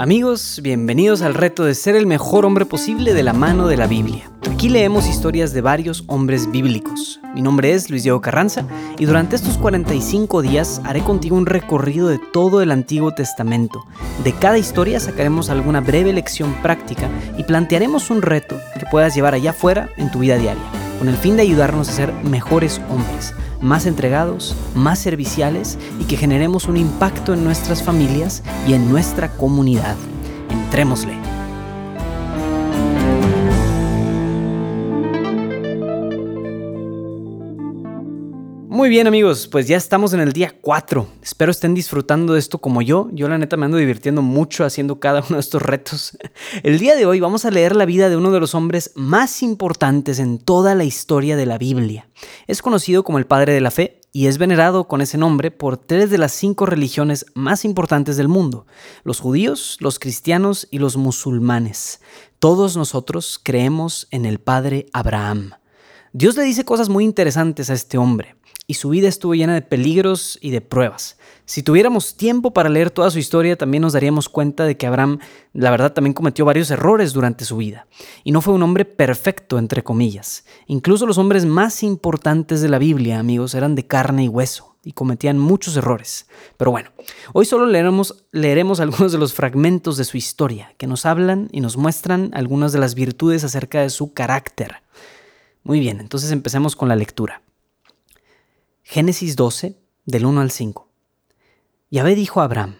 Amigos, bienvenidos al reto de ser el mejor hombre posible de la mano de la Biblia. Aquí leemos historias de varios hombres bíblicos. Mi nombre es Luis Diego Carranza y durante estos 45 días haré contigo un recorrido de todo el Antiguo Testamento. De cada historia sacaremos alguna breve lección práctica y plantearemos un reto que puedas llevar allá afuera en tu vida diaria, con el fin de ayudarnos a ser mejores hombres más entregados, más serviciales y que generemos un impacto en nuestras familias y en nuestra comunidad. Entrémosle. Muy bien amigos, pues ya estamos en el día 4. Espero estén disfrutando de esto como yo. Yo la neta me ando divirtiendo mucho haciendo cada uno de estos retos. El día de hoy vamos a leer la vida de uno de los hombres más importantes en toda la historia de la Biblia. Es conocido como el Padre de la Fe y es venerado con ese nombre por tres de las cinco religiones más importantes del mundo, los judíos, los cristianos y los musulmanes. Todos nosotros creemos en el Padre Abraham. Dios le dice cosas muy interesantes a este hombre y su vida estuvo llena de peligros y de pruebas. Si tuviéramos tiempo para leer toda su historia, también nos daríamos cuenta de que Abraham, la verdad, también cometió varios errores durante su vida. Y no fue un hombre perfecto, entre comillas. Incluso los hombres más importantes de la Biblia, amigos, eran de carne y hueso y cometían muchos errores. Pero bueno, hoy solo leeremos, leeremos algunos de los fragmentos de su historia que nos hablan y nos muestran algunas de las virtudes acerca de su carácter. Muy bien, entonces empecemos con la lectura. Génesis 12, del 1 al 5. Yahvé dijo a Abraham,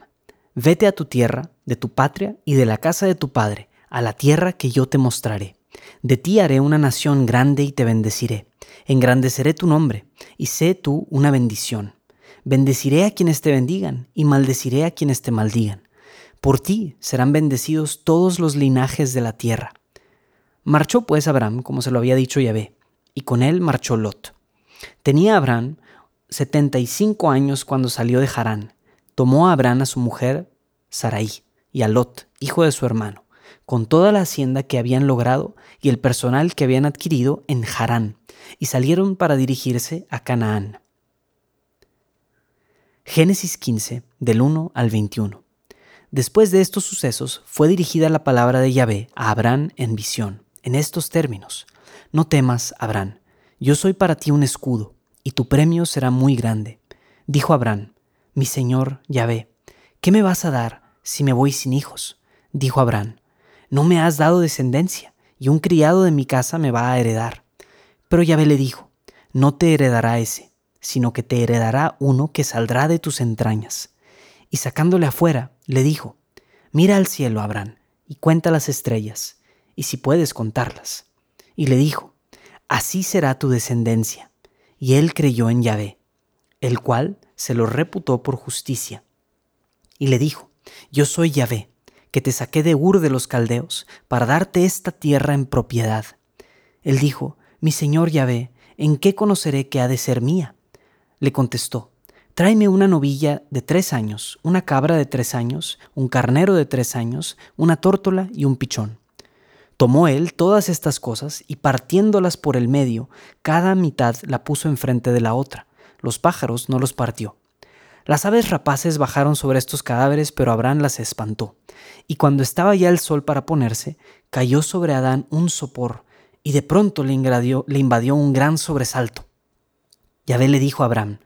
vete a tu tierra, de tu patria y de la casa de tu padre, a la tierra que yo te mostraré. De ti haré una nación grande y te bendeciré. Engrandeceré tu nombre, y sé tú una bendición. Bendeciré a quienes te bendigan, y maldeciré a quienes te maldigan. Por ti serán bendecidos todos los linajes de la tierra. Marchó pues Abraham, como se lo había dicho Yahvé, y con él marchó Lot. Tenía Abraham 75 años cuando salió de Harán. Tomó a Abraham a su mujer Sarai y a Lot, hijo de su hermano, con toda la hacienda que habían logrado y el personal que habían adquirido en Harán, y salieron para dirigirse a Canaán. Génesis 15, del 1 al 21. Después de estos sucesos fue dirigida la palabra de Yahvé a Abraham en visión, en estos términos. No temas, Abraham, yo soy para ti un escudo y tu premio será muy grande. Dijo Abraham, mi señor Yahvé, ¿qué me vas a dar si me voy sin hijos? Dijo Abraham, no me has dado descendencia, y un criado de mi casa me va a heredar. Pero Yahvé le dijo, no te heredará ese, sino que te heredará uno que saldrá de tus entrañas. Y sacándole afuera, le dijo, mira al cielo, Abraham, y cuenta las estrellas, y si puedes contarlas. Y le dijo, así será tu descendencia y él creyó en Yahvé, el cual se lo reputó por justicia. Y le dijo, Yo soy Yahvé, que te saqué de Ur de los Caldeos, para darte esta tierra en propiedad. Él dijo, Mi señor Yahvé, ¿en qué conoceré que ha de ser mía? Le contestó, Tráeme una novilla de tres años, una cabra de tres años, un carnero de tres años, una tórtola y un pichón. Tomó él todas estas cosas y partiéndolas por el medio, cada mitad la puso enfrente de la otra. Los pájaros no los partió. Las aves rapaces bajaron sobre estos cadáveres, pero Abraham las espantó. Y cuando estaba ya el sol para ponerse, cayó sobre Adán un sopor, y de pronto le, invadió un gran sobresalto. Yahvé le dijo a Abraham,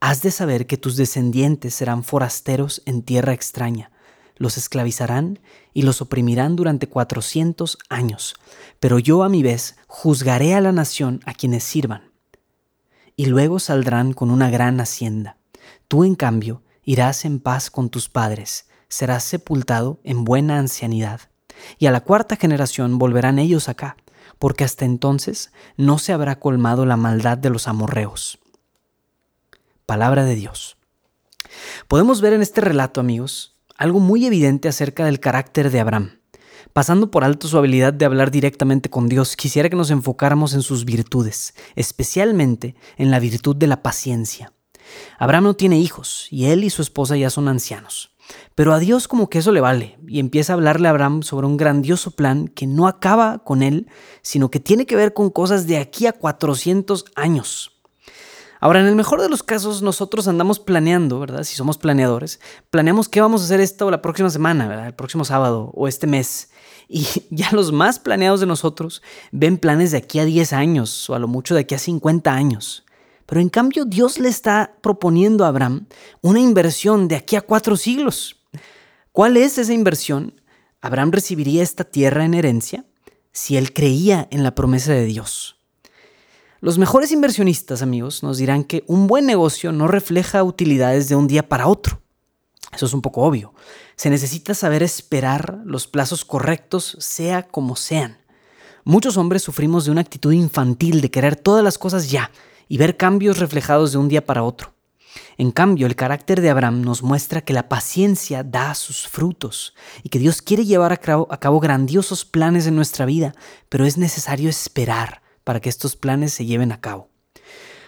Has de saber que tus descendientes serán forasteros en tierra extraña, los esclavizarán y los oprimirán durante cuatrocientos años, pero yo a mi vez juzgaré a la nación a quienes sirvan. Y luego saldrán con una gran hacienda. Tú, en cambio, irás en paz con tus padres, serás sepultado en buena ancianidad. Y a la cuarta generación volverán ellos acá, porque hasta entonces no se habrá colmado la maldad de los amorreos. Palabra de Dios. Podemos ver en este relato, amigos, algo muy evidente acerca del carácter de Abraham. Pasando por alto su habilidad de hablar directamente con Dios, quisiera que nos enfocáramos en sus virtudes, especialmente en la virtud de la paciencia. Abraham no tiene hijos y él y su esposa ya son ancianos. Pero a Dios como que eso le vale y empieza a hablarle a Abraham sobre un grandioso plan que no acaba con él, sino que tiene que ver con cosas de aquí a 400 años. Ahora, en el mejor de los casos, nosotros andamos planeando, ¿verdad? Si somos planeadores, planeamos qué vamos a hacer esta o la próxima semana, ¿verdad? El próximo sábado o este mes. Y ya los más planeados de nosotros ven planes de aquí a 10 años o a lo mucho de aquí a 50 años. Pero en cambio Dios le está proponiendo a Abraham una inversión de aquí a cuatro siglos. ¿Cuál es esa inversión? Abraham recibiría esta tierra en herencia si él creía en la promesa de Dios. Los mejores inversionistas, amigos, nos dirán que un buen negocio no refleja utilidades de un día para otro. Eso es un poco obvio. Se necesita saber esperar los plazos correctos, sea como sean. Muchos hombres sufrimos de una actitud infantil de querer todas las cosas ya y ver cambios reflejados de un día para otro. En cambio, el carácter de Abraham nos muestra que la paciencia da sus frutos y que Dios quiere llevar a cabo, grandiosos planes en nuestra vida, pero es necesario esperar para que estos planes se lleven a cabo.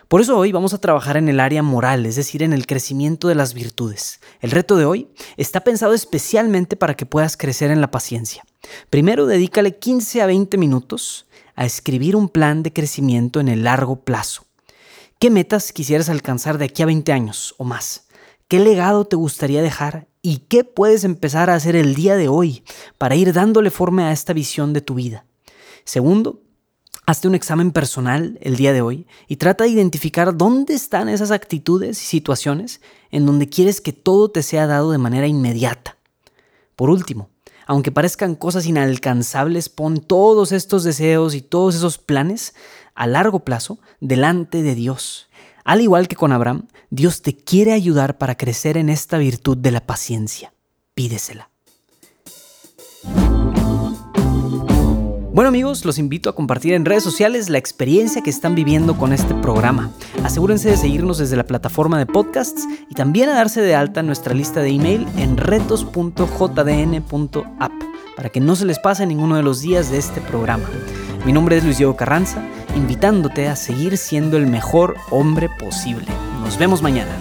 Por eso hoy vamos a trabajar en el área moral, es decir, en el crecimiento de las virtudes. El reto de hoy está pensado especialmente para que puedas crecer en la paciencia. Primero, dedícale 15 a 20 minutos a escribir un plan de crecimiento en el largo plazo. ¿Qué metas quisieras alcanzar de aquí a 20 años o más? ¿Qué legado te gustaría dejar? ¿Y qué puedes empezar a hacer el día de hoy para ir dándole forma a esta visión de tu vida? Segundo, Hazte un examen personal el día de hoy y trata de identificar dónde están esas actitudes y situaciones en donde quieres que todo te sea dado de manera inmediata. Por último, aunque parezcan cosas inalcanzables, pon todos estos deseos y todos esos planes a largo plazo delante de Dios. Al igual que con Abraham, Dios te quiere ayudar para crecer en esta virtud de la paciencia. Pídesela. Bueno amigos, los invito a compartir en redes sociales la experiencia que están viviendo con este programa. Asegúrense de seguirnos desde la plataforma de podcasts y también a darse de alta en nuestra lista de email en retos.jdn.app para que no se les pase ninguno de los días de este programa. Mi nombre es Luis Diego Carranza, invitándote a seguir siendo el mejor hombre posible. Nos vemos mañana.